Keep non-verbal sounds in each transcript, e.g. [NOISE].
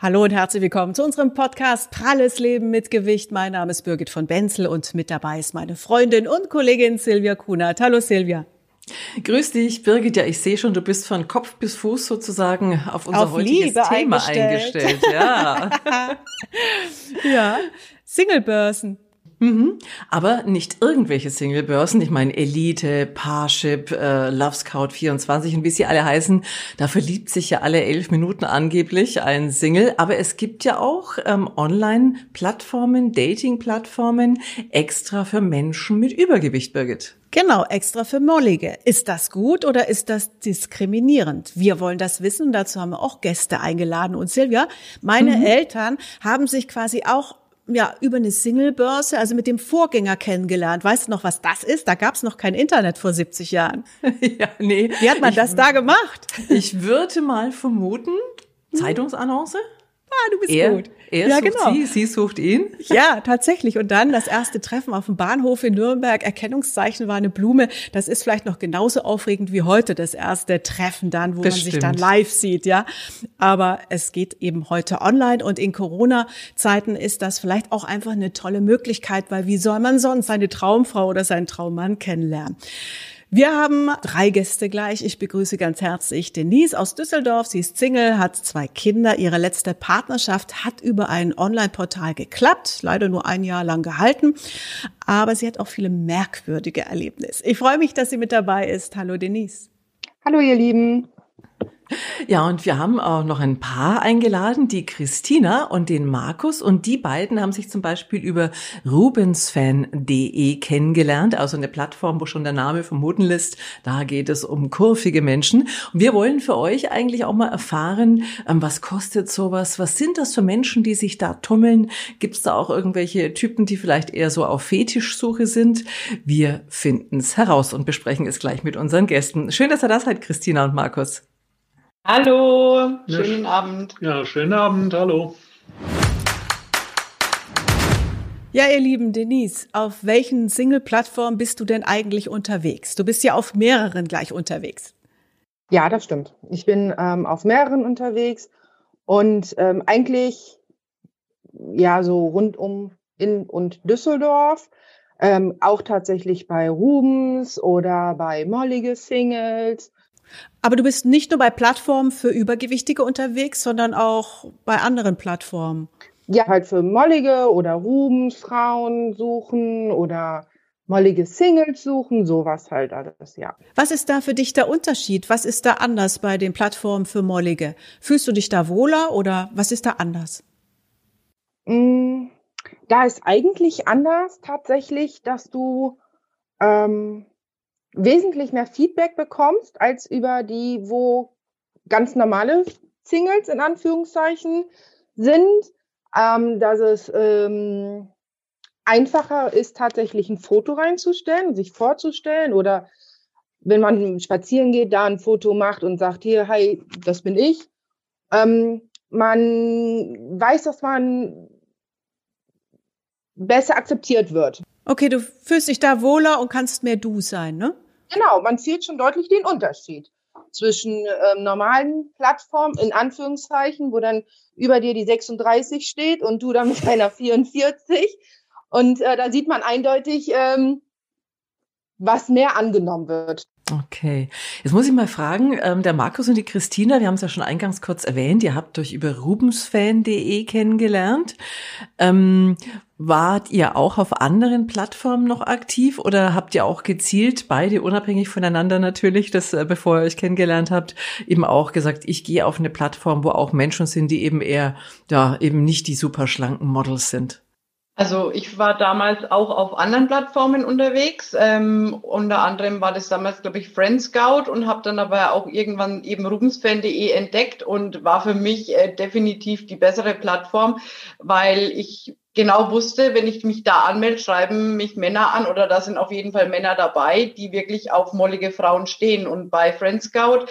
Hallo und herzlich willkommen zu unserem Podcast Pralles Leben mit Gewicht. Mein Name ist Birgit von Benzel und mit dabei ist meine Freundin und Kollegin Silvia Kunert. Hallo Silvia. Grüß dich, Birgit. Ja, ich sehe schon, du bist von Kopf bis Fuß sozusagen auf unser auf heutiges Liebe Thema eingestellt. eingestellt. Ja. [LAUGHS] ja. Singlebörsen. Mhm. Aber nicht irgendwelche Singlebörsen. Ich meine Elite, Parship, äh, Love Scout 24 und wie sie alle heißen. Da verliebt sich ja alle elf Minuten angeblich ein Single. Aber es gibt ja auch ähm, Online-Plattformen, Dating-Plattformen extra für Menschen mit Übergewicht, Birgit. Genau, extra für Mollige. Ist das gut oder ist das diskriminierend? Wir wollen das wissen und dazu haben wir auch Gäste eingeladen. Und Silvia, meine mhm. Eltern haben sich quasi auch ja, über eine Singlebörse, also mit dem Vorgänger kennengelernt. Weißt du noch, was das ist? Da gab es noch kein Internet vor 70 Jahren. [LAUGHS] ja, nee. Wie hat man ich, das da gemacht? Ich würde mal vermuten, Zeitungsannonce? Ah, du bist er, gut. Er ja, sucht genau. sie, sie sucht ihn. Ja, tatsächlich. Und dann das erste Treffen auf dem Bahnhof in Nürnberg. Erkennungszeichen war eine Blume. Das ist vielleicht noch genauso aufregend wie heute das erste Treffen dann, wo Bestimmt. man sich dann live sieht, ja. Aber es geht eben heute online und in Corona-Zeiten ist das vielleicht auch einfach eine tolle Möglichkeit, weil wie soll man sonst seine Traumfrau oder seinen Traummann kennenlernen? Wir haben drei Gäste gleich. Ich begrüße ganz herzlich Denise aus Düsseldorf. Sie ist Single, hat zwei Kinder. Ihre letzte Partnerschaft hat über ein Online-Portal geklappt, leider nur ein Jahr lang gehalten. Aber sie hat auch viele merkwürdige Erlebnisse. Ich freue mich, dass sie mit dabei ist. Hallo Denise. Hallo ihr Lieben. [LAUGHS] Ja, und wir haben auch noch ein Paar eingeladen, die Christina und den Markus. Und die beiden haben sich zum Beispiel über rubensfan.de kennengelernt, also eine Plattform, wo schon der Name vermuten lässt, da geht es um kurvige Menschen. Und wir wollen für euch eigentlich auch mal erfahren, ähm, was kostet sowas? Was sind das für Menschen, die sich da tummeln? Gibt es da auch irgendwelche Typen, die vielleicht eher so auf Fetischsuche sind? Wir finden es heraus und besprechen es gleich mit unseren Gästen. Schön, dass ihr da seid, Christina und Markus. Hallo, schönen ja, Abend. Ja, schönen Abend, hallo. Ja, ihr lieben Denise, auf welchen Single-Plattformen bist du denn eigentlich unterwegs? Du bist ja auf mehreren gleich unterwegs. Ja, das stimmt. Ich bin ähm, auf mehreren unterwegs und ähm, eigentlich ja so rund um in und Düsseldorf. Ähm, auch tatsächlich bei Rubens oder bei Mollige Singles aber du bist nicht nur bei Plattformen für Übergewichtige unterwegs, sondern auch bei anderen Plattformen. Ja, halt für mollige oder Rubens Frauen suchen oder mollige Singles suchen, sowas halt alles, ja. Was ist da für dich der Unterschied? Was ist da anders bei den Plattformen für mollige? Fühlst du dich da wohler oder was ist da anders? Mm, da ist eigentlich anders tatsächlich, dass du ähm, wesentlich mehr Feedback bekommst als über die, wo ganz normale Singles in Anführungszeichen sind, ähm, dass es ähm, einfacher ist, tatsächlich ein Foto reinzustellen, sich vorzustellen oder wenn man spazieren geht, da ein Foto macht und sagt, hier, hi, das bin ich. Ähm, man weiß, dass man besser akzeptiert wird. Okay, du fühlst dich da wohler und kannst mehr du sein, ne? Genau, man sieht schon deutlich den Unterschied zwischen ähm, normalen Plattformen, in Anführungszeichen, wo dann über dir die 36 steht und du dann mit einer 44. Und äh, da sieht man eindeutig, ähm, was mehr angenommen wird. Okay. Jetzt muss ich mal fragen, ähm, der Markus und die Christina, wir haben es ja schon eingangs kurz erwähnt, ihr habt euch über rubensfan.de kennengelernt. Ähm, wart ihr auch auf anderen Plattformen noch aktiv oder habt ihr auch gezielt, beide unabhängig voneinander natürlich, das äh, bevor ihr euch kennengelernt habt, eben auch gesagt, ich gehe auf eine Plattform, wo auch Menschen sind, die eben eher, ja, eben nicht die super schlanken Models sind? Also ich war damals auch auf anderen Plattformen unterwegs. Ähm, unter anderem war das damals, glaube ich, Friend Scout und habe dann aber auch irgendwann eben rubensfan.de entdeckt und war für mich äh, definitiv die bessere Plattform, weil ich genau wusste, wenn ich mich da anmelde, schreiben mich Männer an oder da sind auf jeden Fall Männer dabei, die wirklich auf mollige Frauen stehen. Und bei Friend Scout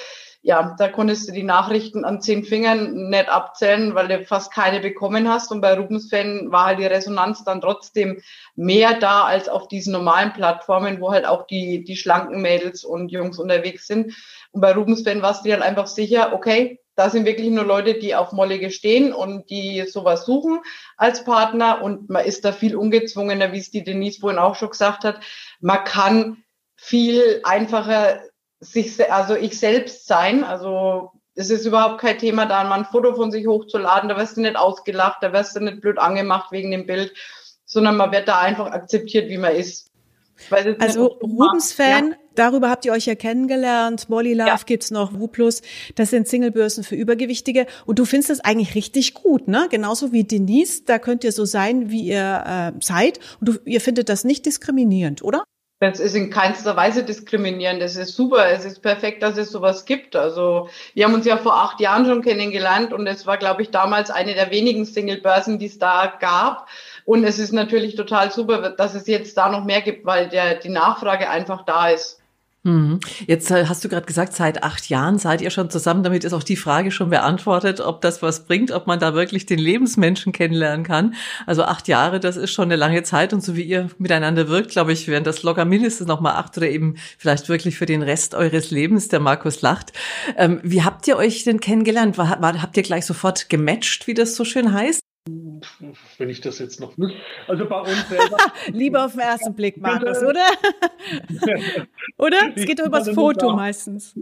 ja, da konntest du die Nachrichten an zehn Fingern nicht abzählen, weil du fast keine bekommen hast. Und bei Rubens Fan war halt die Resonanz dann trotzdem mehr da als auf diesen normalen Plattformen, wo halt auch die, die schlanken Mädels und Jungs unterwegs sind. Und bei Rubens Fan warst du halt einfach sicher, okay, da sind wirklich nur Leute, die auf Mollige stehen und die sowas suchen als Partner und man ist da viel ungezwungener, wie es die Denise vorhin auch schon gesagt hat. Man kann viel einfacher sich, also ich selbst sein, also es ist überhaupt kein Thema, da mal ein Foto von sich hochzuladen, da wirst du nicht ausgelacht, da wirst du nicht blöd angemacht wegen dem Bild, sondern man wird da einfach akzeptiert, wie man ist. Also Rubens-Fan, ja. darüber habt ihr euch ja kennengelernt. Molly Love ja. gibt's noch, WuPlus, das sind Singlebörsen für Übergewichtige. Und du findest das eigentlich richtig gut, ne? Genauso wie Denise, da könnt ihr so sein, wie ihr äh, seid. Und du, ihr findet das nicht diskriminierend, oder? Das ist in keinster Weise diskriminierend. Das ist super. Es ist perfekt, dass es sowas gibt. Also wir haben uns ja vor acht Jahren schon kennengelernt und es war, glaube ich, damals eine der wenigen Single-Börsen, die es da gab. Und es ist natürlich total super, dass es jetzt da noch mehr gibt, weil der, die Nachfrage einfach da ist. Mhm. Jetzt äh, hast du gerade gesagt, seit acht Jahren seid ihr schon zusammen. Damit ist auch die Frage schon beantwortet, ob das was bringt, ob man da wirklich den Lebensmenschen kennenlernen kann. Also acht Jahre, das ist schon eine lange Zeit. Und so wie ihr miteinander wirkt, glaube ich, wären das locker mindestens noch mal acht oder eben vielleicht wirklich für den Rest eures Lebens. Der Markus lacht. Ähm, wie habt ihr euch denn kennengelernt? War, war, habt ihr gleich sofort gematcht, wie das so schön heißt? Wenn ich das jetzt noch wüsste. Also bei uns selber. [LAUGHS] Lieber auf den ersten Blick, Markus, oder? [LAUGHS] oder? Es geht doch übers Foto meistens.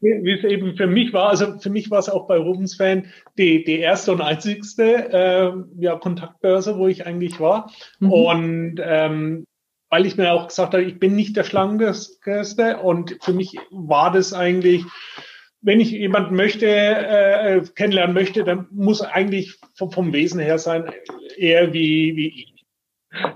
Wie es eben für mich war, also für mich war es auch bei Rubens Fan die, die erste und einzigste äh, ja, Kontaktbörse, wo ich eigentlich war. Mhm. Und ähm, weil ich mir auch gesagt habe, ich bin nicht der Schlankeste und für mich war das eigentlich wenn ich jemanden möchte, äh, kennenlernen möchte, dann muss eigentlich vom, vom Wesen her sein, eher wie, wie ich.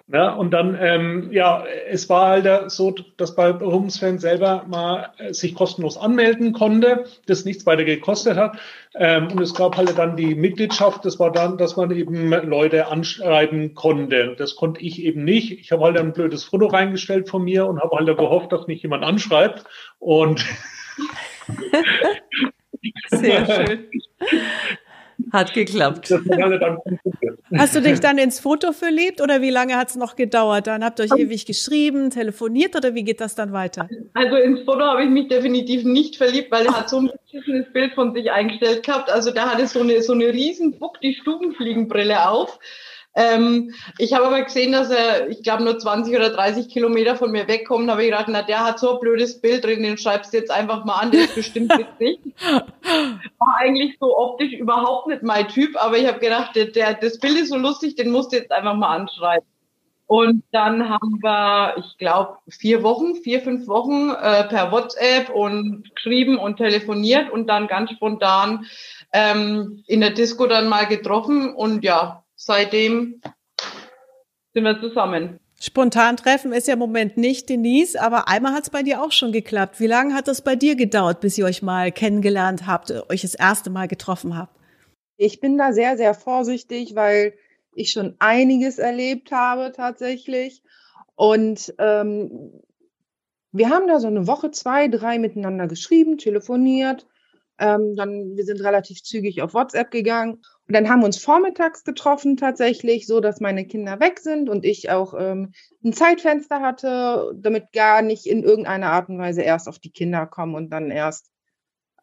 Ja, und dann, ähm, ja, es war halt so, dass bei Rumsfan selber mal sich kostenlos anmelden konnte, das nichts weiter gekostet hat. Ähm, und es gab halt dann die Mitgliedschaft, das war dann, dass man eben Leute anschreiben konnte. Das konnte ich eben nicht. Ich habe halt ein blödes Foto reingestellt von mir und habe halt gehofft, dass mich jemand anschreibt. Und [LAUGHS] [LAUGHS] Sehr schön. Hat geklappt. Hast du dich dann ins Foto verliebt oder wie lange hat es noch gedauert? Dann habt ihr euch ewig geschrieben, telefoniert oder wie geht das dann weiter? Also ins Foto habe ich mich definitiv nicht verliebt, weil er hat so ein beschissenes Bild von sich eingestellt gehabt. Also da hatte so eine, so eine riesen Buck, die Stubenfliegenbrille auf. Ähm, ich habe aber gesehen, dass er, ich glaube, nur 20 oder 30 Kilometer von mir wegkommt. habe ich gedacht, na, der hat so ein blödes Bild drin, den schreibst du jetzt einfach mal an, der ist bestimmt [LAUGHS] witzig. War eigentlich so optisch überhaupt nicht mein Typ, aber ich habe gedacht, der, der, das Bild ist so lustig, den musst du jetzt einfach mal anschreiben. Und dann haben wir, ich glaube, vier Wochen, vier, fünf Wochen äh, per WhatsApp und geschrieben und telefoniert und dann ganz spontan ähm, in der Disco dann mal getroffen und ja, seitdem sind wir zusammen. Spontan treffen ist ja im Moment nicht Denise, aber einmal hat es bei dir auch schon geklappt. Wie lange hat das bei dir gedauert, bis ihr euch mal kennengelernt habt, euch das erste Mal getroffen habt? Ich bin da sehr, sehr vorsichtig, weil ich schon einiges erlebt habe tatsächlich. Und ähm, wir haben da so eine Woche, zwei, drei miteinander geschrieben, telefoniert. Ähm, dann, wir sind relativ zügig auf WhatsApp gegangen. Und dann haben wir uns vormittags getroffen tatsächlich, so dass meine Kinder weg sind und ich auch ähm, ein Zeitfenster hatte, damit gar nicht in irgendeiner Art und Weise erst auf die Kinder kommen und dann erst,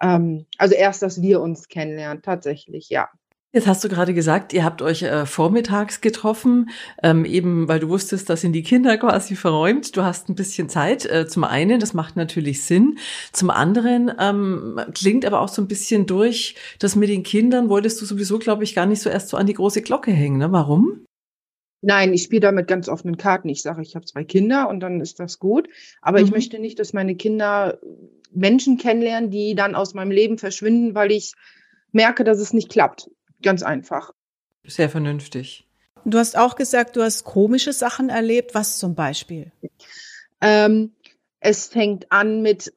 ähm, also erst, dass wir uns kennenlernen, tatsächlich, ja. Jetzt hast du gerade gesagt, ihr habt euch äh, vormittags getroffen, ähm, eben weil du wusstest, da sind die Kinder quasi verräumt. Du hast ein bisschen Zeit. Äh, zum einen, das macht natürlich Sinn. Zum anderen ähm, klingt aber auch so ein bisschen durch, dass mit den Kindern wolltest du sowieso, glaube ich, gar nicht so erst so an die große Glocke hängen. Ne? Warum? Nein, ich spiele da mit ganz offenen Karten. Ich sage, ich habe zwei Kinder und dann ist das gut. Aber mhm. ich möchte nicht, dass meine Kinder Menschen kennenlernen, die dann aus meinem Leben verschwinden, weil ich merke, dass es nicht klappt. Ganz einfach. Sehr vernünftig. Du hast auch gesagt, du hast komische Sachen erlebt. Was zum Beispiel? Ähm, es fängt an mit,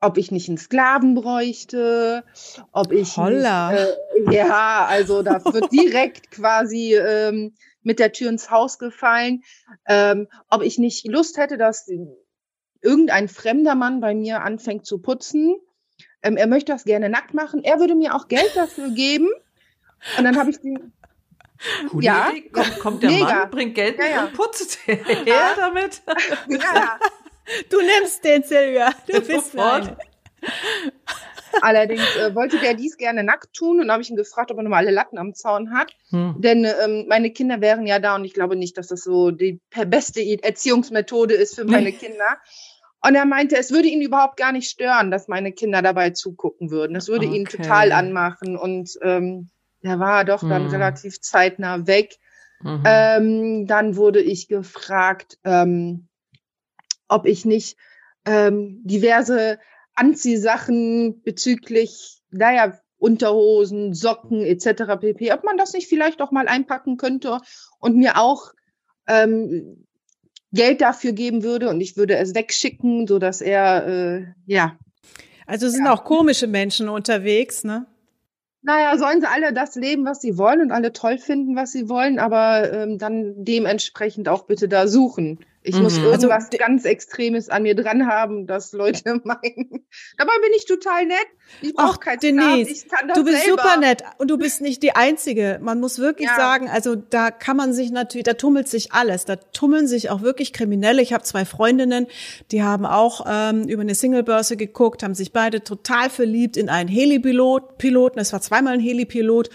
ob ich nicht einen Sklaven bräuchte, ob ich. Holla. Nicht, äh, ja, also da wird [LAUGHS] direkt quasi ähm, mit der Tür ins Haus gefallen. Ähm, ob ich nicht Lust hätte, dass irgendein fremder Mann bei mir anfängt zu putzen. Ähm, er möchte das gerne nackt machen. Er würde mir auch Geld dafür geben. Und dann habe ich die. Coole ja, Idee. Kommt, kommt der mega. Mann, bringt Geld ja, ja. und putzt her damit. [LAUGHS] Ja, Du nimmst den, Silvia. Du bist Sofort. Allerdings äh, wollte der dies gerne nackt tun und habe ich ihn gefragt, ob er nochmal alle Latten am Zaun hat. Hm. Denn ähm, meine Kinder wären ja da und ich glaube nicht, dass das so die beste Erziehungsmethode ist für meine Kinder. Und er meinte, es würde ihn überhaupt gar nicht stören, dass meine Kinder dabei zugucken würden. Das würde okay. ihn total anmachen. Und ähm, der war doch dann hm. relativ zeitnah weg. Mhm. Ähm, dann wurde ich gefragt, ähm, ob ich nicht ähm, diverse Anziehsachen bezüglich, naja, Unterhosen, Socken etc. pp. Ob man das nicht vielleicht auch mal einpacken könnte und mir auch ähm, Geld dafür geben würde und ich würde es wegschicken, so dass er äh, ja. Also es sind ja. auch komische Menschen unterwegs, ne? Naja, sollen sie alle das leben, was sie wollen und alle toll finden, was sie wollen, aber ähm, dann dementsprechend auch bitte da suchen. Ich mhm. muss also irgendwas also, ganz Extremes an mir dran haben, dass Leute [LAUGHS] meinen. Dabei bin ich total nett. Ich brauche kein Denise, ich kann das Du bist selber. super nett und du bist nicht die Einzige. Man muss wirklich ja. sagen, also da kann man sich natürlich, da tummelt sich alles. Da tummeln sich auch wirklich Kriminelle. Ich habe zwei Freundinnen, die haben auch ähm, über eine Singlebörse geguckt, haben sich beide total verliebt in einen Helipilot, Piloten. Es war zweimal ein Helipilot.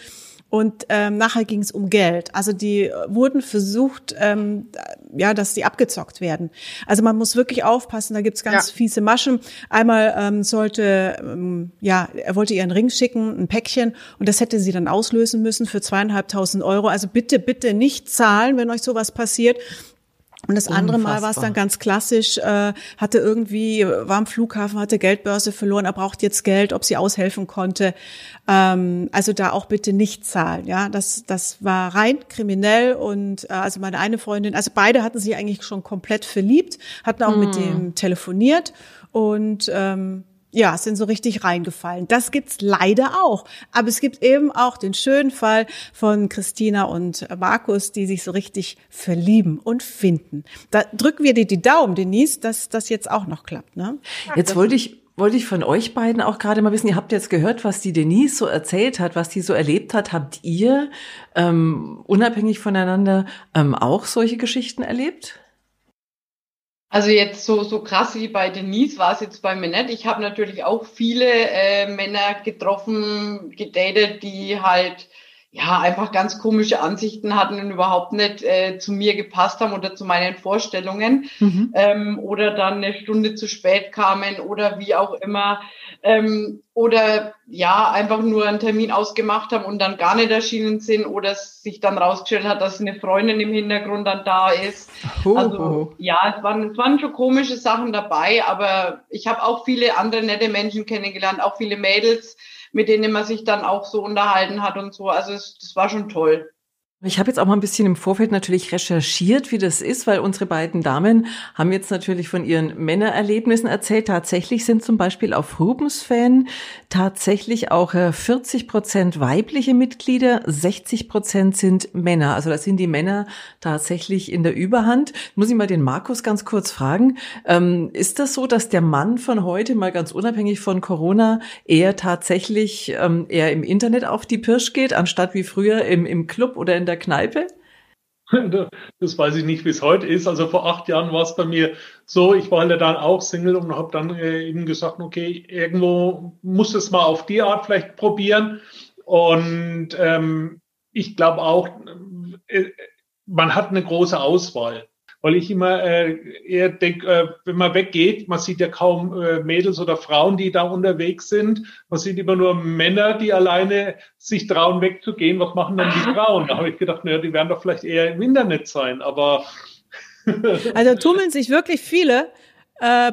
Und ähm, nachher ging es um Geld. Also die wurden versucht, ähm, ja, dass die abgezockt werden. Also man muss wirklich aufpassen, da gibt's ganz ja. fiese Maschen. Einmal ähm, sollte, ähm, ja, er wollte ihr einen Ring schicken, ein Päckchen, und das hätte sie dann auslösen müssen für zweieinhalbtausend Euro. Also bitte, bitte nicht zahlen, wenn euch sowas passiert. Und das andere Unfassbar. Mal war es dann ganz klassisch, äh, hatte irgendwie, war am Flughafen, hatte Geldbörse verloren, er braucht jetzt Geld, ob sie aushelfen konnte. Ähm, also da auch bitte nicht zahlen. Ja, das, das war rein kriminell und äh, also meine eine Freundin, also beide hatten sich eigentlich schon komplett verliebt, hatten auch hm. mit dem telefoniert und ähm, ja, sind so richtig reingefallen. Das gibt's leider auch. Aber es gibt eben auch den schönen Fall von Christina und Markus, die sich so richtig verlieben und finden. Da drücken wir dir die Daumen, Denise, dass das jetzt auch noch klappt. Ne? Jetzt wollte ich wollte ich von euch beiden auch gerade mal wissen, ihr habt jetzt gehört, was die Denise so erzählt hat, was die so erlebt hat. Habt ihr ähm, unabhängig voneinander ähm, auch solche Geschichten erlebt? Also jetzt so, so krass wie bei Denise war es jetzt bei mir nicht. Ich habe natürlich auch viele äh, Männer getroffen, gedatet, die halt ja einfach ganz komische Ansichten hatten und überhaupt nicht äh, zu mir gepasst haben oder zu meinen Vorstellungen mhm. ähm, oder dann eine Stunde zu spät kamen oder wie auch immer ähm, oder ja einfach nur einen Termin ausgemacht haben und dann gar nicht erschienen sind oder sich dann rausgestellt hat, dass eine Freundin im Hintergrund dann da ist. Oh. Also ja, es waren, es waren schon komische Sachen dabei, aber ich habe auch viele andere nette Menschen kennengelernt, auch viele Mädels mit denen man sich dann auch so unterhalten hat und so. Also es, das war schon toll. Ich habe jetzt auch mal ein bisschen im Vorfeld natürlich recherchiert, wie das ist, weil unsere beiden Damen haben jetzt natürlich von ihren Männererlebnissen erzählt. Tatsächlich sind zum Beispiel auf Rubens-Fan tatsächlich auch 40 äh, Prozent weibliche Mitglieder, 60 Prozent sind Männer. Also da sind die Männer tatsächlich in der Überhand. Muss ich mal den Markus ganz kurz fragen. Ähm, ist das so, dass der Mann von heute, mal ganz unabhängig von Corona, eher tatsächlich ähm, eher im Internet auf die Pirsch geht, anstatt wie früher im, im Club oder in der Kneipe? [LAUGHS] Das weiß ich nicht, wie es heute ist. Also vor acht Jahren war es bei mir so, ich war halt dann auch Single und habe dann äh, eben gesagt, okay, irgendwo muss es mal auf die Art vielleicht probieren. Und ähm, ich glaube auch, äh, man hat eine große Auswahl weil ich immer äh, eher denke, äh, wenn man weggeht, man sieht ja kaum äh, Mädels oder Frauen, die da unterwegs sind. Man sieht immer nur Männer, die alleine sich trauen, wegzugehen. Was machen dann die Frauen? Da habe ich gedacht, naja, die werden doch vielleicht eher im Internet sein, aber. [LAUGHS] also tummeln sich wirklich viele. Äh,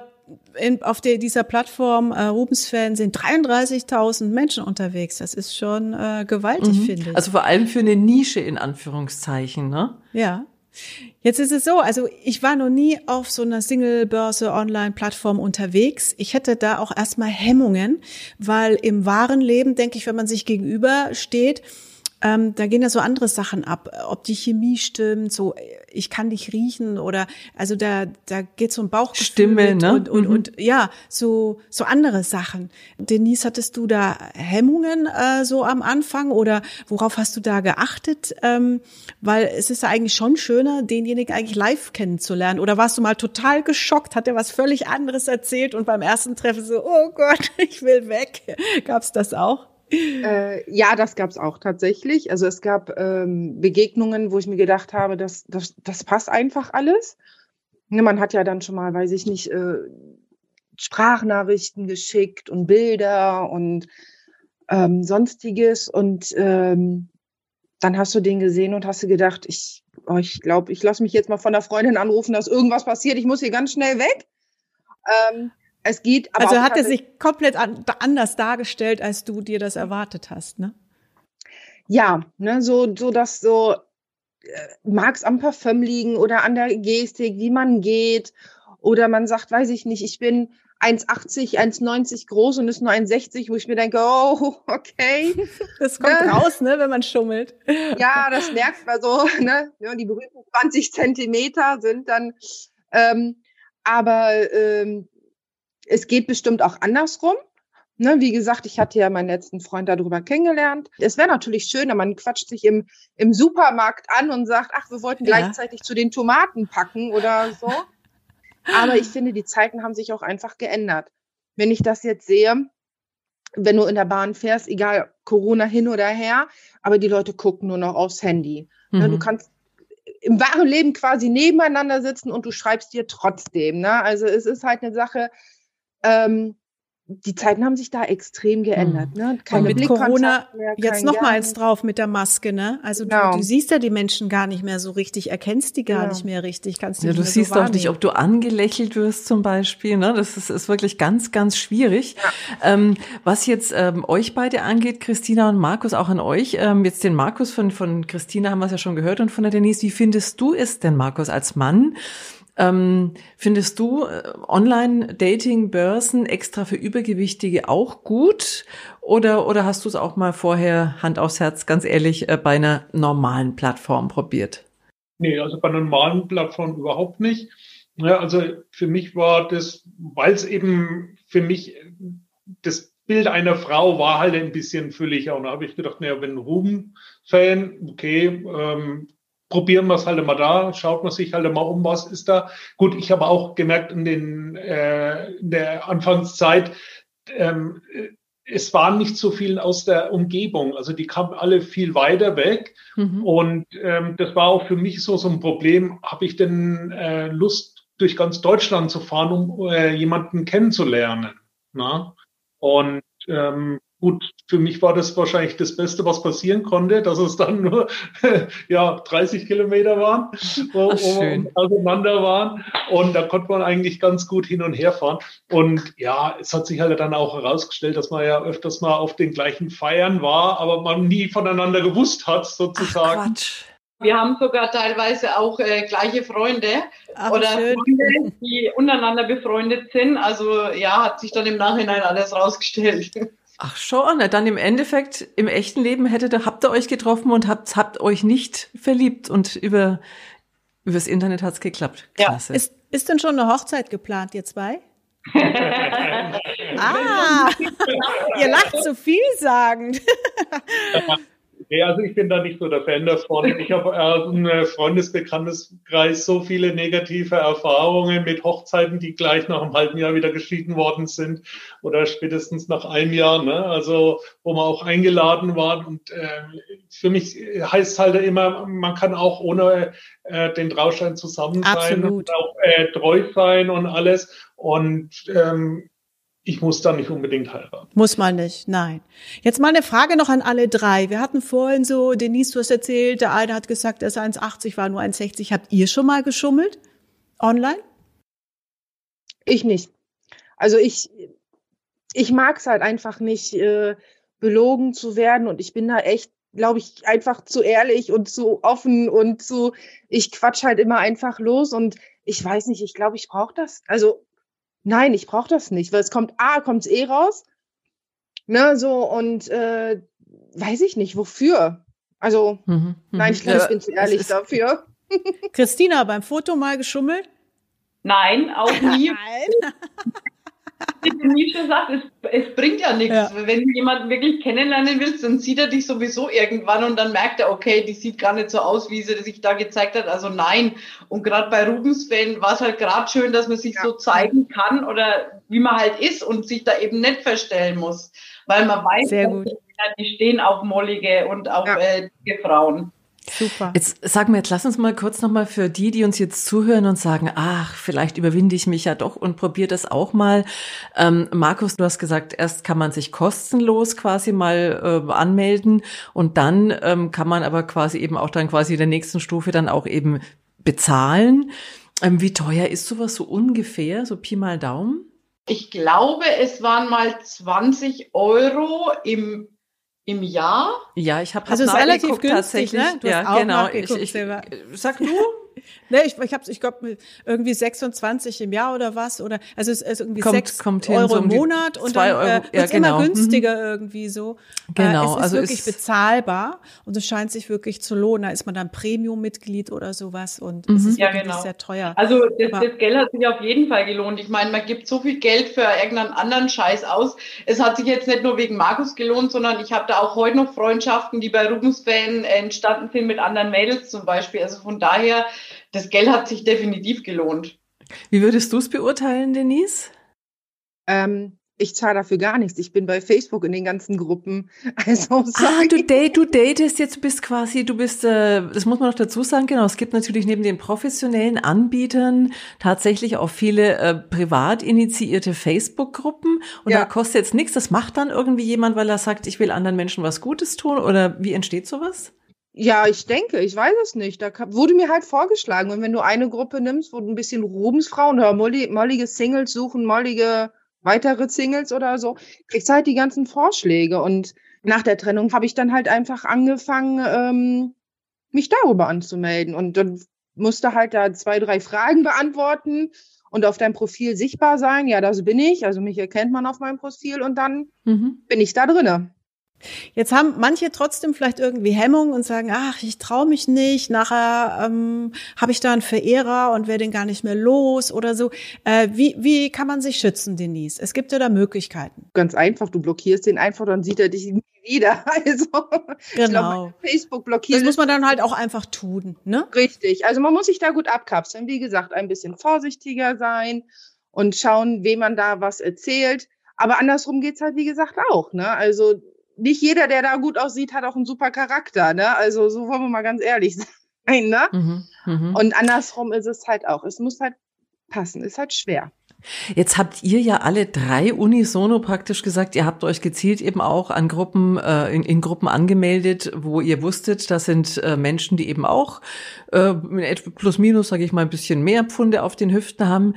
in, auf der, dieser Plattform äh, Rubens-Fan sind 33.000 Menschen unterwegs. Das ist schon äh, gewaltig, mhm. finde ich. Also vor allem für eine Nische in Anführungszeichen, ne? Ja. Jetzt ist es so, also ich war noch nie auf so einer Single-Börse, Online-Plattform unterwegs. Ich hätte da auch erstmal Hemmungen, weil im wahren Leben, denke ich, wenn man sich gegenüber steht, ähm, da gehen ja so andere Sachen ab, ob die Chemie stimmt, so ich kann dich riechen oder also da da geht so ein Bauchgefühl Stimme, ne? und, und, mhm. und ja so so andere Sachen. Denise, hattest du da Hemmungen äh, so am Anfang oder worauf hast du da geachtet? Ähm, weil es ist ja eigentlich schon schöner, denjenigen eigentlich live kennenzulernen. Oder warst du mal total geschockt, hat er was völlig anderes erzählt und beim ersten Treffen so, oh Gott, [LAUGHS] ich will weg. Gab's das auch? Äh, ja, das gab es auch tatsächlich. Also es gab ähm, Begegnungen, wo ich mir gedacht habe, das, das, das passt einfach alles. Ne, man hat ja dann schon mal, weiß ich nicht, äh, Sprachnachrichten geschickt und Bilder und ähm, sonstiges. Und ähm, dann hast du den gesehen und hast du gedacht, ich, oh, ich glaube, ich lasse mich jetzt mal von der Freundin anrufen, dass irgendwas passiert. Ich muss hier ganz schnell weg. Ähm, es geht aber. Also hat er sich komplett an, anders dargestellt, als du dir das erwartet hast, ne? Ja, ne, so, so dass so, äh, mag es am Parfüm liegen oder an der Gestik, wie man geht. Oder man sagt, weiß ich nicht, ich bin 1,80, 1,90 groß und ist nur 1,60, wo ich mir denke, oh, [LAUGHS] okay. [LAUGHS] Das kommt ne? raus, ne, wenn man schummelt. [LAUGHS] Ja, das merkt man so, ne? Ja, die berühmten 20 Zentimeter sind dann, ähm, aber ähm, es geht bestimmt auch andersrum. Ne, wie gesagt, ich hatte ja meinen letzten Freund darüber kennengelernt. Es wäre natürlich schöner, man quatscht sich im, im Supermarkt an und sagt, ach, wir wollten ja. gleichzeitig zu den Tomaten packen oder so. [LAUGHS] Aber ich finde, die Zeiten haben sich auch einfach geändert. Wenn ich das jetzt sehe, wenn du in der Bahn fährst, egal Corona hin oder her, aber die Leute gucken nur noch aufs Handy. Mhm. Ne, du mhm. kannst im wahren Leben quasi nebeneinander sitzen und du schreibst dir trotzdem. Ne? Also es ist halt eine Sache, ähm, die Zeiten haben sich da extrem geändert. Hm. Ne? Keine und mit Corona mehr, jetzt noch mal eins drauf mit der Maske. Ne? Also genau. du, du, siehst ja die Menschen gar nicht mehr so richtig, erkennst die gar genau. nicht mehr richtig. Kannst ja, du siehst so auch nicht, ob du angelächelt wirst zum Beispiel. Ne? Das ist, ist wirklich ganz, ganz schwierig. Ja. Ähm, was jetzt ähm, euch beide angeht, Christina und Markus, auch an euch. Ähm, jetzt den Markus von, von Christina haben wir es ja schon gehört und von der Denise. Wie findest du es denn, Markus, als Mann? Ähm, findest du äh, Online-Dating-Börsen extra für Übergewichtige auch gut? Oder, oder hast du es auch mal vorher, Hand aufs Herz, ganz ehrlich, äh, bei einer normalen Plattform probiert? Nee, also bei einer normalen Plattform überhaupt nicht. Ja, also für mich war das, weil es eben für mich das Bild einer Frau war halt ein bisschen fülliger. Und da habe ich gedacht, naja, wenn Ruben-Fan, okay, ähm, probieren wir es halt mal da, schaut man sich halt mal um, was ist da. Gut, ich habe auch gemerkt in, den, äh, in der Anfangszeit, ähm, es waren nicht so viel aus der Umgebung. Also die kamen alle viel weiter weg. Mhm. Und ähm, das war auch für mich so, so ein Problem. Habe ich denn äh, Lust, durch ganz Deutschland zu fahren, um äh, jemanden kennenzulernen? Na? Und ähm, Gut, für mich war das wahrscheinlich das Beste, was passieren konnte, dass es dann nur [LAUGHS] ja 30 Kilometer waren, wo, Ach, wir auseinander waren. Und da konnte man eigentlich ganz gut hin und her fahren. Und ja, es hat sich halt dann auch herausgestellt, dass man ja öfters mal auf den gleichen Feiern war, aber man nie voneinander gewusst hat, sozusagen. Ach, Quatsch. Wir haben sogar teilweise auch äh, gleiche Freunde Ach, oder schön. Freunde, [LAUGHS] die untereinander befreundet sind. Also ja, hat sich dann im Nachhinein alles rausgestellt. Ach schon, dann im Endeffekt, im echten Leben hättet, habt ihr euch getroffen und habt, habt euch nicht verliebt und über, übers Internet hat's geklappt. Klasse. Ja. Ist, ist denn schon eine Hochzeit geplant, ihr zwei? [LAUGHS] ah, ihr lacht so vielsagend. [LAUGHS] Nee, also ich bin da nicht so der Fan davon. Ich habe äh, im Freundesbekannteskreis so viele negative Erfahrungen mit Hochzeiten, die gleich nach einem halben Jahr wieder geschieden worden sind oder spätestens nach einem Jahr. Ne? Also wo man auch eingeladen war. Und äh, für mich heißt halt immer, man kann auch ohne äh, den Trauschein zusammen sein Absolut. und auch äh, treu sein und alles. Und ähm, ich muss da nicht unbedingt heiraten. Muss man nicht, nein. Jetzt mal eine Frage noch an alle drei. Wir hatten vorhin so, Denise, du hast erzählt, der eine hat gesagt, er ist 1,80, war nur 1,60. Habt ihr schon mal geschummelt? Online? Ich nicht. Also ich, ich mag es halt einfach nicht, äh, belogen zu werden und ich bin da echt, glaube ich, einfach zu ehrlich und zu offen und zu, ich quatsch halt immer einfach los und ich weiß nicht, ich glaube, ich brauche das. Also nein, ich brauche das nicht, weil es kommt, A, kommt es eh raus, ne, so, und äh, weiß ich nicht, wofür. Also, mhm, mhm. nein, ich ja, bin zu ehrlich dafür. Christina, beim Foto mal geschummelt? Nein, auch nie. Nein. [LAUGHS] [LAUGHS] Wie Nietzsche sagt, es, es bringt ja nichts. Ja. Wenn du jemanden wirklich kennenlernen willst, dann sieht er dich sowieso irgendwann und dann merkt er, okay, die sieht gar nicht so aus, wie sie sich da gezeigt hat. Also nein. Und gerade bei Rubens-Fan war es halt gerade schön, dass man sich ja. so zeigen kann oder wie man halt ist und sich da eben nicht verstellen muss. Weil man weiß, die stehen auf mollige und auf ja. äh, Frauen. Super. Jetzt sag mir, jetzt lass uns mal kurz nochmal für die, die uns jetzt zuhören und sagen, ach, vielleicht überwinde ich mich ja doch und probiere das auch mal. Ähm, Markus, du hast gesagt, erst kann man sich kostenlos quasi mal äh, anmelden und dann ähm, kann man aber quasi eben auch dann quasi in der nächsten Stufe dann auch eben bezahlen. Ähm, wie teuer ist sowas so ungefähr, so Pi mal Daumen? Ich glaube, es waren mal 20 Euro im im Jahr? Ja, ich habe also es ist relativ günstig, tatsächlich. Ne? Du ja, genau. Ich, ich, sag du? Ne, ich, ich habe, ich glaube, irgendwie 26 im Jahr oder was oder also es ist irgendwie kommt, 6 kommt Euro so um im Monat und dann Euro, äh, ja, genau. immer günstiger mhm. irgendwie so. Genau, äh, es ist also wirklich ist bezahlbar und es scheint sich wirklich zu lohnen. Da ist man dann Premium-Mitglied oder sowas und mhm. es ist ja, wirklich genau. sehr teuer. Also das, das Geld hat sich auf jeden Fall gelohnt. Ich meine, man gibt so viel Geld für irgendeinen anderen Scheiß aus. Es hat sich jetzt nicht nur wegen Markus gelohnt, sondern ich habe da auch heute noch Freundschaften, die bei Rubens-Fan entstanden sind mit anderen Mädels zum Beispiel. Also von daher das Geld hat sich definitiv gelohnt. Wie würdest du es beurteilen, Denise? Ähm, ich zahle dafür gar nichts. Ich bin bei Facebook in den ganzen Gruppen. [LAUGHS] Also ah, du, date, du datest jetzt, du bist quasi, du bist, äh, das muss man noch dazu sagen, genau, es gibt natürlich neben den professionellen Anbietern tatsächlich auch viele äh, privat initiierte Facebook-Gruppen und ja. da kostet jetzt nichts. Das macht dann irgendwie jemand, weil er sagt, ich will anderen Menschen was Gutes tun oder wie entsteht sowas? Ja, ich denke, ich weiß es nicht. Da wurde mir halt vorgeschlagen. Und wenn du eine Gruppe nimmst, wo du ein bisschen Rubensfrauen oder mollige Singles suchen, mollige weitere Singles oder so, kriegst du halt die ganzen Vorschläge. Und nach der Trennung habe ich dann halt einfach angefangen, ähm, mich darüber anzumelden. Und dann musste halt da zwei, drei Fragen beantworten und auf deinem Profil sichtbar sein. Ja, das bin ich. Also mich erkennt man auf meinem Profil und dann mhm. bin ich da drinne. Jetzt haben manche trotzdem vielleicht irgendwie Hemmung und sagen, ach, ich traue mich nicht, nachher ähm, habe ich da einen Verehrer und werde den gar nicht mehr los oder so. Äh, wie, wie kann man sich schützen, Denise? Es gibt ja da Möglichkeiten. Ganz einfach, du blockierst den einfach, dann sieht er dich nie wieder. [LAUGHS] Also genau. Glaub, Facebook blockiert. Das muss man dann halt auch einfach tun, ne? Richtig. Also man muss sich da gut abkapseln. Wie gesagt, ein bisschen vorsichtiger sein und schauen, wem man da was erzählt. Aber andersrum geht's halt, wie gesagt, auch. Ne? Also nicht jeder, der da gut aussieht, hat auch einen super Charakter, ne? Also so wollen wir mal ganz ehrlich [LAUGHS] sein, ne? Mhm, mh. Und andersrum ist es halt auch. Es muss halt passen, ist halt schwer. Jetzt habt ihr ja alle drei unisono praktisch gesagt, ihr habt euch gezielt eben auch an Gruppen, äh, in, in Gruppen angemeldet, wo ihr wusstet, das sind äh, Menschen, die eben auch äh, plus minus, sage ich mal, ein bisschen mehr Pfunde auf den Hüften haben.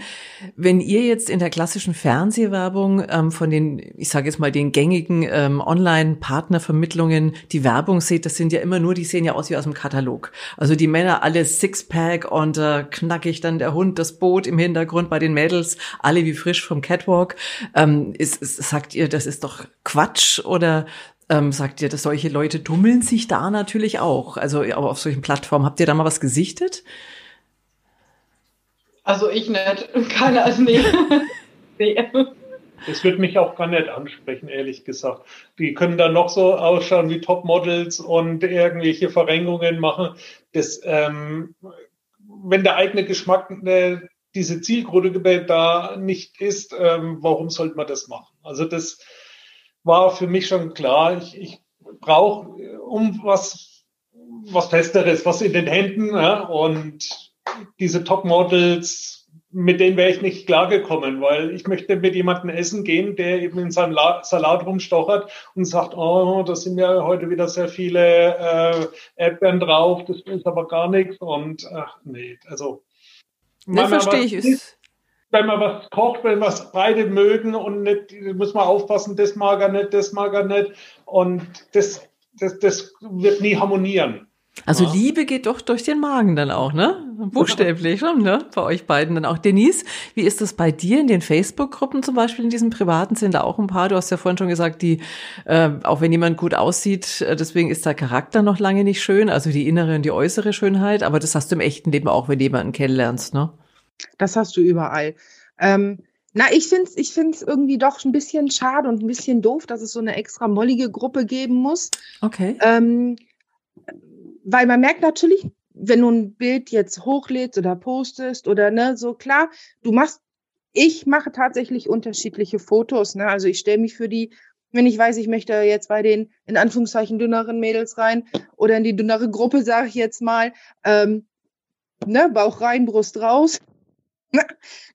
Wenn ihr jetzt in der klassischen Fernsehwerbung ähm, von den, ich sage jetzt mal, den gängigen ähm, Online-Partnervermittlungen die Werbung seht, das sind ja immer nur, die sehen ja aus wie aus dem Katalog. Also die Männer alle Sixpack und äh, knackig dann der Hund, das Boot im Hintergrund bei den Mädels alle wie frisch vom Catwalk. Ähm, ist, ist, sagt ihr, das ist doch Quatsch oder ähm, sagt ihr, dass solche Leute tummeln sich da natürlich auch? Also aber auf solchen Plattformen habt ihr da mal was gesichtet? Also ich nicht. [LAUGHS] Keiner, also nee. [LAUGHS] nee. Das wird mich auch gar nicht ansprechen, ehrlich gesagt. Die können dann noch so ausschauen wie Topmodels und irgendwelche Verrenkungen machen. Das, ähm, wenn der eigene Geschmack äh, diese Zielgruppe da nicht ist, ähm, warum sollte man das machen? Also das war für mich schon klar. Ich, ich brauche um was, was Festeres, was in den Händen. Ja? Und diese Topmodels, mit denen wäre ich nicht klargekommen, weil ich möchte mit jemandem essen gehen, der eben in seinem La Salat rumstochert und sagt, oh, da sind ja heute wieder sehr viele äh, Erdbeeren drauf, das ist aber gar nichts. Und ach nee, also Ne, verstehe ich. Ist, wenn man was kocht, wenn was beide mögen und nicht, muss man aufpassen, das mag er nicht, das mag er nicht. Und das, das, das wird nie harmonieren. Also ja. Liebe geht doch durch den Magen dann auch, ne? [LAUGHS] Buchstäblich schon, ne? Bei euch beiden dann auch. Denise, wie ist das bei dir in den Facebook-Gruppen zum Beispiel, in diesen privaten sind da auch ein paar? Du hast ja vorhin schon gesagt, die, äh, auch wenn jemand gut aussieht, äh, deswegen ist der Charakter noch lange nicht schön, also die innere und die äußere Schönheit, aber das hast du im echten Leben auch, wenn du jemanden kennenlernst, ne? Das hast du überall. Ähm, na, ich finde es ich find's irgendwie doch ein bisschen schade und ein bisschen doof, dass es so eine extra mollige Gruppe geben muss. Okay. Ähm, weil man merkt natürlich, wenn du ein Bild jetzt hochlädst oder postest oder ne, so klar, du machst, ich mache tatsächlich unterschiedliche Fotos, ne? Also ich stelle mich für die, wenn ich weiß, ich möchte jetzt bei den in Anführungszeichen dünneren Mädels rein oder in die dünnere Gruppe, sage ich jetzt mal, ähm, ne, Bauch rein, Brust raus, [LAUGHS]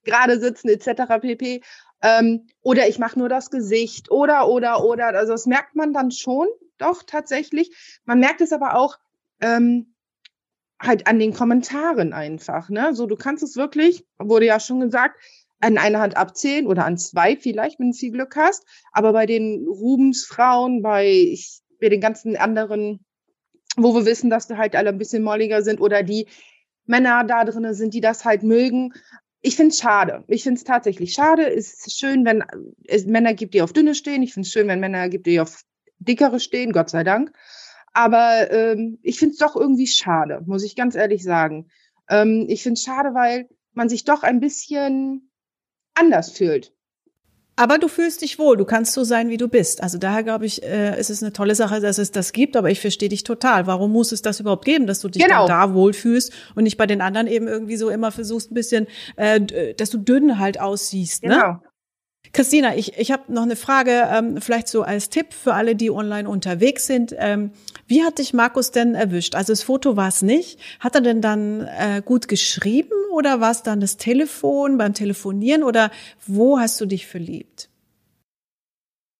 gerade sitzen etc. pp. Ähm, oder ich mache nur das Gesicht oder oder oder. Also das merkt man dann schon doch tatsächlich. Man merkt es aber auch, ähm, halt an den Kommentaren einfach. Ne? So, du kannst es wirklich, wurde ja schon gesagt, an einer Hand abzählen oder an zwei vielleicht, wenn du viel Glück hast. Aber bei den Rubensfrauen, bei, ich, bei den ganzen anderen, wo wir wissen, dass die halt alle ein bisschen molliger sind oder die Männer da drinnen sind, die das halt mögen. Ich finde es schade. Ich finde es tatsächlich schade. Es ist schön, wenn es Männer gibt, die auf dünne stehen. Ich finde es schön, wenn Männer gibt, die auf dickere stehen, Gott sei Dank. Aber ähm, ich finde es doch irgendwie schade, muss ich ganz ehrlich sagen. Ähm, ich finde es schade, weil man sich doch ein bisschen anders fühlt. Aber du fühlst dich wohl, du kannst so sein, wie du bist. Also daher glaube ich, äh, ist es eine tolle Sache, dass es das gibt, aber ich verstehe dich total. Warum muss es das überhaupt geben, dass du dich genau. da wohlfühlst und nicht bei den anderen eben irgendwie so immer versuchst, ein bisschen, äh, dass du dünn halt aussiehst, ne? Christina, ich, ich habe noch eine Frage, ähm, vielleicht so als Tipp für alle, die online unterwegs sind. Ähm, wie hat dich Markus denn erwischt? Also das Foto war es nicht. Hat er denn dann äh, gut geschrieben oder war es dann das Telefon beim Telefonieren oder wo hast du dich verliebt?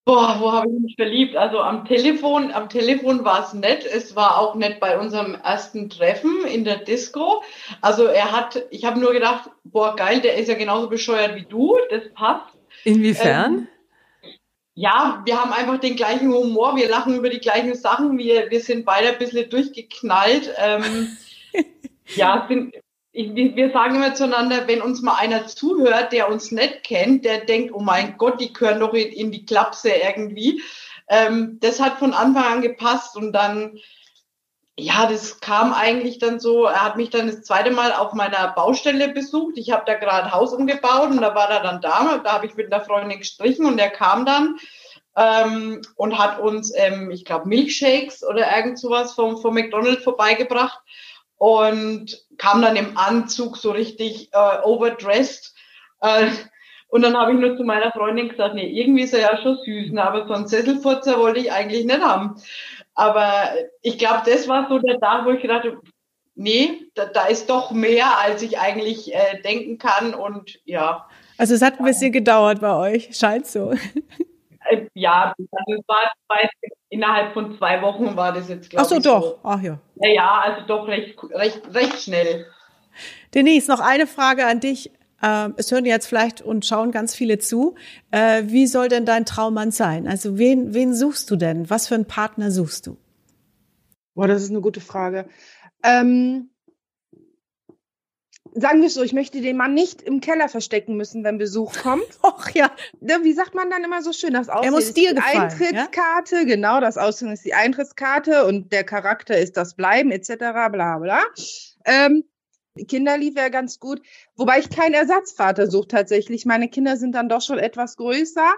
Boah, wo habe ich mich verliebt? Also am Telefon, am Telefon war es nett. Es war auch nett bei unserem ersten Treffen in der Disco. Also er hat, ich habe nur gedacht, boah, geil, der ist ja genauso bescheuert wie du, das passt. Inwiefern? Ähm, ja, wir haben einfach den gleichen Humor, wir lachen über die gleichen Sachen, wir, wir sind beide ein bisschen durchgeknallt. Ähm, [LAUGHS] ja, sind, ich, wir sagen immer zueinander, wenn uns mal einer zuhört, der uns nicht kennt, der denkt, oh mein Gott, die gehören doch in, in die Klapse irgendwie. Ähm, das hat von Anfang an gepasst und dann ja, das kam eigentlich dann so, er hat mich dann das zweite Mal auf meiner Baustelle besucht. Ich habe da gerade Haus umgebaut und da war er dann da. Da habe ich mit einer Freundin gestrichen und er kam dann ähm, und hat uns, ähm, ich glaube, Milkshakes oder irgend sowas vom, vom McDonald's vorbeigebracht und kam dann im Anzug so richtig äh, overdressed. Äh, und dann habe ich nur zu meiner Freundin gesagt, nee, irgendwie ist er ja schon süß, ne? aber so einen Sesselfurzer wollte ich eigentlich nicht haben. Aber ich glaube, das war so der Tag, wo ich gedacht habe, nee, da, da ist doch mehr, als ich eigentlich äh, denken kann. Und ja. Also es hat ein bisschen gedauert bei euch, scheint so. Äh, ja, also zwei, innerhalb von zwei Wochen war das jetzt, glaube ich. Ach so, doch. So. Ach ja. Ja, ja, also doch recht, recht, recht schnell. Denise, noch eine Frage an dich. Äh, es hören jetzt vielleicht und schauen ganz viele zu. Äh, wie soll denn dein Traummann sein? Also wen, wen suchst du denn? Was für einen Partner suchst du? Boah, das ist eine gute Frage. Ähm, sagen wir so, ich möchte den Mann nicht im Keller verstecken müssen, wenn Besuch [LAUGHS] kommt. Och ja. Wie sagt man dann immer so schön, das Aussehen er muss dir ist die gefallen, Eintrittskarte, ja? genau, das Aussehen ist die Eintrittskarte und der Charakter ist das Bleiben etc. bla bla. Ähm, Kinderlieb wäre ganz gut. Wobei ich keinen Ersatzvater suche tatsächlich. Meine Kinder sind dann doch schon etwas größer.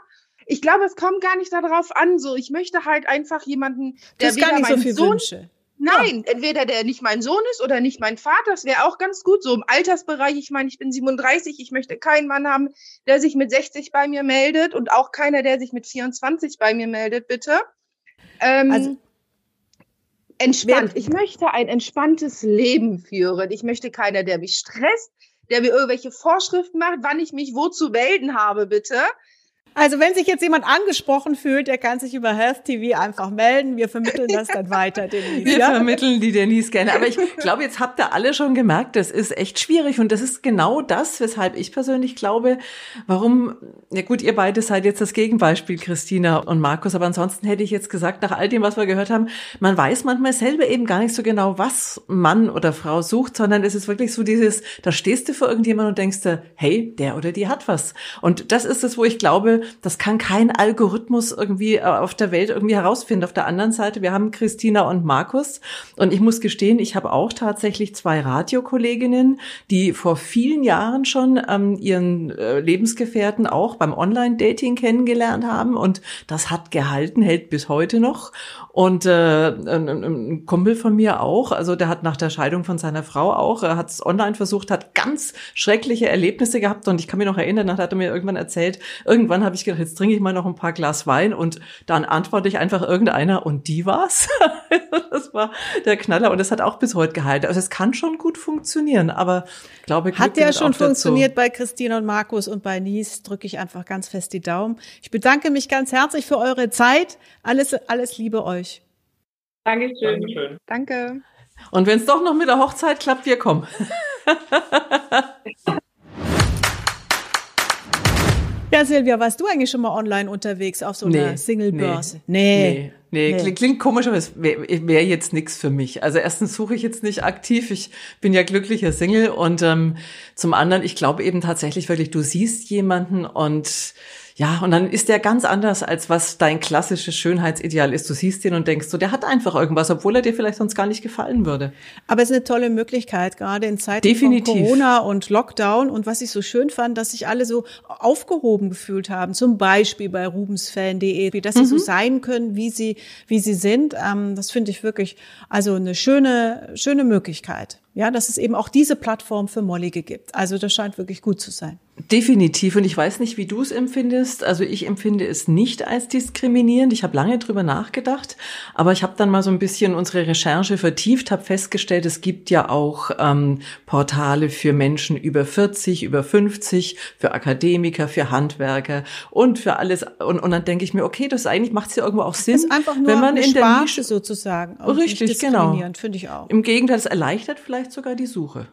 Ich glaube, es kommt gar nicht darauf an. So, ich möchte halt einfach jemanden, der das gar nicht so viel Sohn, Wünsche. Nein, ja. entweder der nicht mein Sohn ist oder nicht mein Vater. Das wäre auch ganz gut. So im Altersbereich. Ich meine, ich bin 37. Ich möchte keinen Mann haben, der sich mit 60 bei mir meldet und auch keiner, der sich mit 24 bei mir meldet, bitte. Ähm, also Entspannt. Ich möchte ein entspanntes Leben führen. Ich möchte keiner, der mich stresst, der mir irgendwelche Vorschriften macht, wann ich mich wo zu melden habe, bitte. Also wenn sich jetzt jemand angesprochen fühlt, der kann sich über Health TV einfach melden. Wir vermitteln das dann weiter, [LAUGHS] Denise. Wir ja? vermitteln die Denise gerne. Aber ich glaube, jetzt habt ihr alle schon gemerkt, das ist echt schwierig. Und das ist genau das, weshalb ich persönlich glaube, warum, ja gut, ihr beide seid jetzt das Gegenbeispiel, Christina und Markus. Aber ansonsten hätte ich jetzt gesagt, nach all dem, was wir gehört haben, man weiß manchmal selber eben gar nicht so genau, was Mann oder Frau sucht, sondern es ist wirklich so dieses, da stehst du vor irgendjemandem und denkst dir, hey, der oder die hat was. Und das ist es, wo ich glaube, das kann kein Algorithmus irgendwie äh, auf der Welt irgendwie herausfinden. Auf der anderen Seite, wir haben Christina und Markus. Und ich muss gestehen, ich habe auch tatsächlich zwei Radiokolleginnen, die vor vielen Jahren schon ähm, ihren äh, Lebensgefährten auch beim Online-Dating kennengelernt haben. Und das hat gehalten, hält bis heute noch. Und äh, ein, ein Kumpel von mir auch, also der hat nach der Scheidung von seiner Frau auch, er hat es online versucht, hat ganz schreckliche Erlebnisse gehabt. Und ich kann mich noch erinnern, hat er mir irgendwann erzählt, irgendwann habe ich gedacht, jetzt trinke ich mal noch ein paar Glas Wein und dann antworte ich einfach irgendeiner und die war's. [LAUGHS] das war der Knaller und es hat auch bis heute gehalten. Also es kann schon gut funktionieren, aber ich glaube, Glück hat ja schon funktioniert dazu. bei Christine und Markus und bei Nies drücke ich einfach ganz fest die Daumen. Ich bedanke mich ganz herzlich für eure Zeit. Alles, alles Liebe euch. Dankeschön. Dankeschön. Danke. Und wenn es doch noch mit der Hochzeit klappt, wir kommen. [LAUGHS] Ja, Silvia, warst du eigentlich schon mal online unterwegs auf so einer nee, Single-Börse? Nee. Nee, nee, nee. Klingt, komisch, aber es wäre wär jetzt nichts für mich. Also erstens suche ich jetzt nicht aktiv. Ich bin ja glücklicher Single und ähm, zum anderen, ich glaube eben tatsächlich wirklich, du siehst jemanden und ja, und dann ist der ganz anders, als was dein klassisches Schönheitsideal ist. Du siehst ihn und denkst so, der hat einfach irgendwas, obwohl er dir vielleicht sonst gar nicht gefallen würde. Aber es ist eine tolle Möglichkeit, gerade in Zeiten Definitiv. von Corona und Lockdown. Und was ich so schön fand, dass sich alle so aufgehoben gefühlt haben. Zum Beispiel bei rubensfan.de, dass sie mhm. so sein können, wie sie, wie sie sind. Ähm, das finde ich wirklich, also eine schöne, schöne Möglichkeit. Ja, dass es eben auch diese Plattform für Mollige gibt. Also das scheint wirklich gut zu sein. Definitiv. Und ich weiß nicht, wie du es empfindest. Also ich empfinde es nicht als diskriminierend. Ich habe lange drüber nachgedacht, aber ich habe dann mal so ein bisschen unsere Recherche vertieft, habe festgestellt, es gibt ja auch ähm, Portale für Menschen über 40, über 50, für Akademiker, für Handwerker und für alles. Und, und dann denke ich mir, okay, das eigentlich macht es ja irgendwo auch Sinn, das ist einfach nur wenn man eine in der Nische sozusagen. Richtig, genau. Finde ich auch. Im Gegenteil, es erleichtert vielleicht sogar die Suche.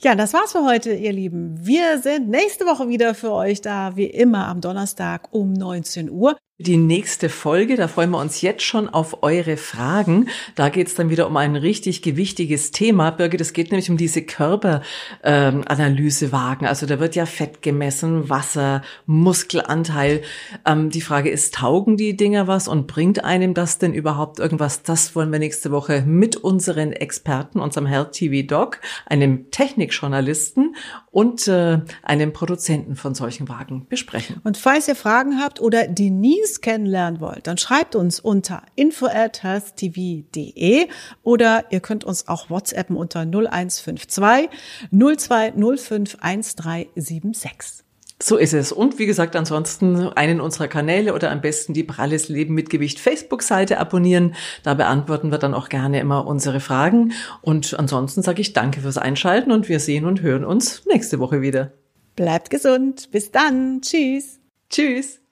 Ja, das war's für heute, ihr Lieben. Wir sind nächste Woche wieder für euch da, wie immer am Donnerstag um 19 Uhr. Die nächste Folge, da freuen wir uns jetzt schon auf eure Fragen. Da geht's dann wieder um ein richtig gewichtiges Thema. Birgit, es geht nämlich um diese Körperanalysewagen. Ähm, also da wird ja Fett gemessen, Wasser, Muskelanteil. Ähm, die Frage ist, taugen die Dinger was und bringt einem das denn überhaupt irgendwas? Das wollen wir nächste Woche mit unseren Experten, unserem Health TV Doc, einem Technikjournalisten und äh, einem Produzenten von solchen Wagen besprechen. Und falls ihr Fragen habt oder die nie Denise kennenlernen wollt, dann schreibt uns unter info@healthtv.de oder ihr könnt uns auch WhatsAppen unter 0152 0205 1376. So ist es. Und wie gesagt, ansonsten einen unserer Kanäle oder am besten die Pralles Leben mit Gewicht Facebook-Seite abonnieren. Da beantworten wir dann auch gerne immer unsere Fragen. Und ansonsten sage ich danke fürs Einschalten und wir sehen und hören uns nächste Woche wieder. Bleibt gesund. Bis dann. Tschüss. Tschüss.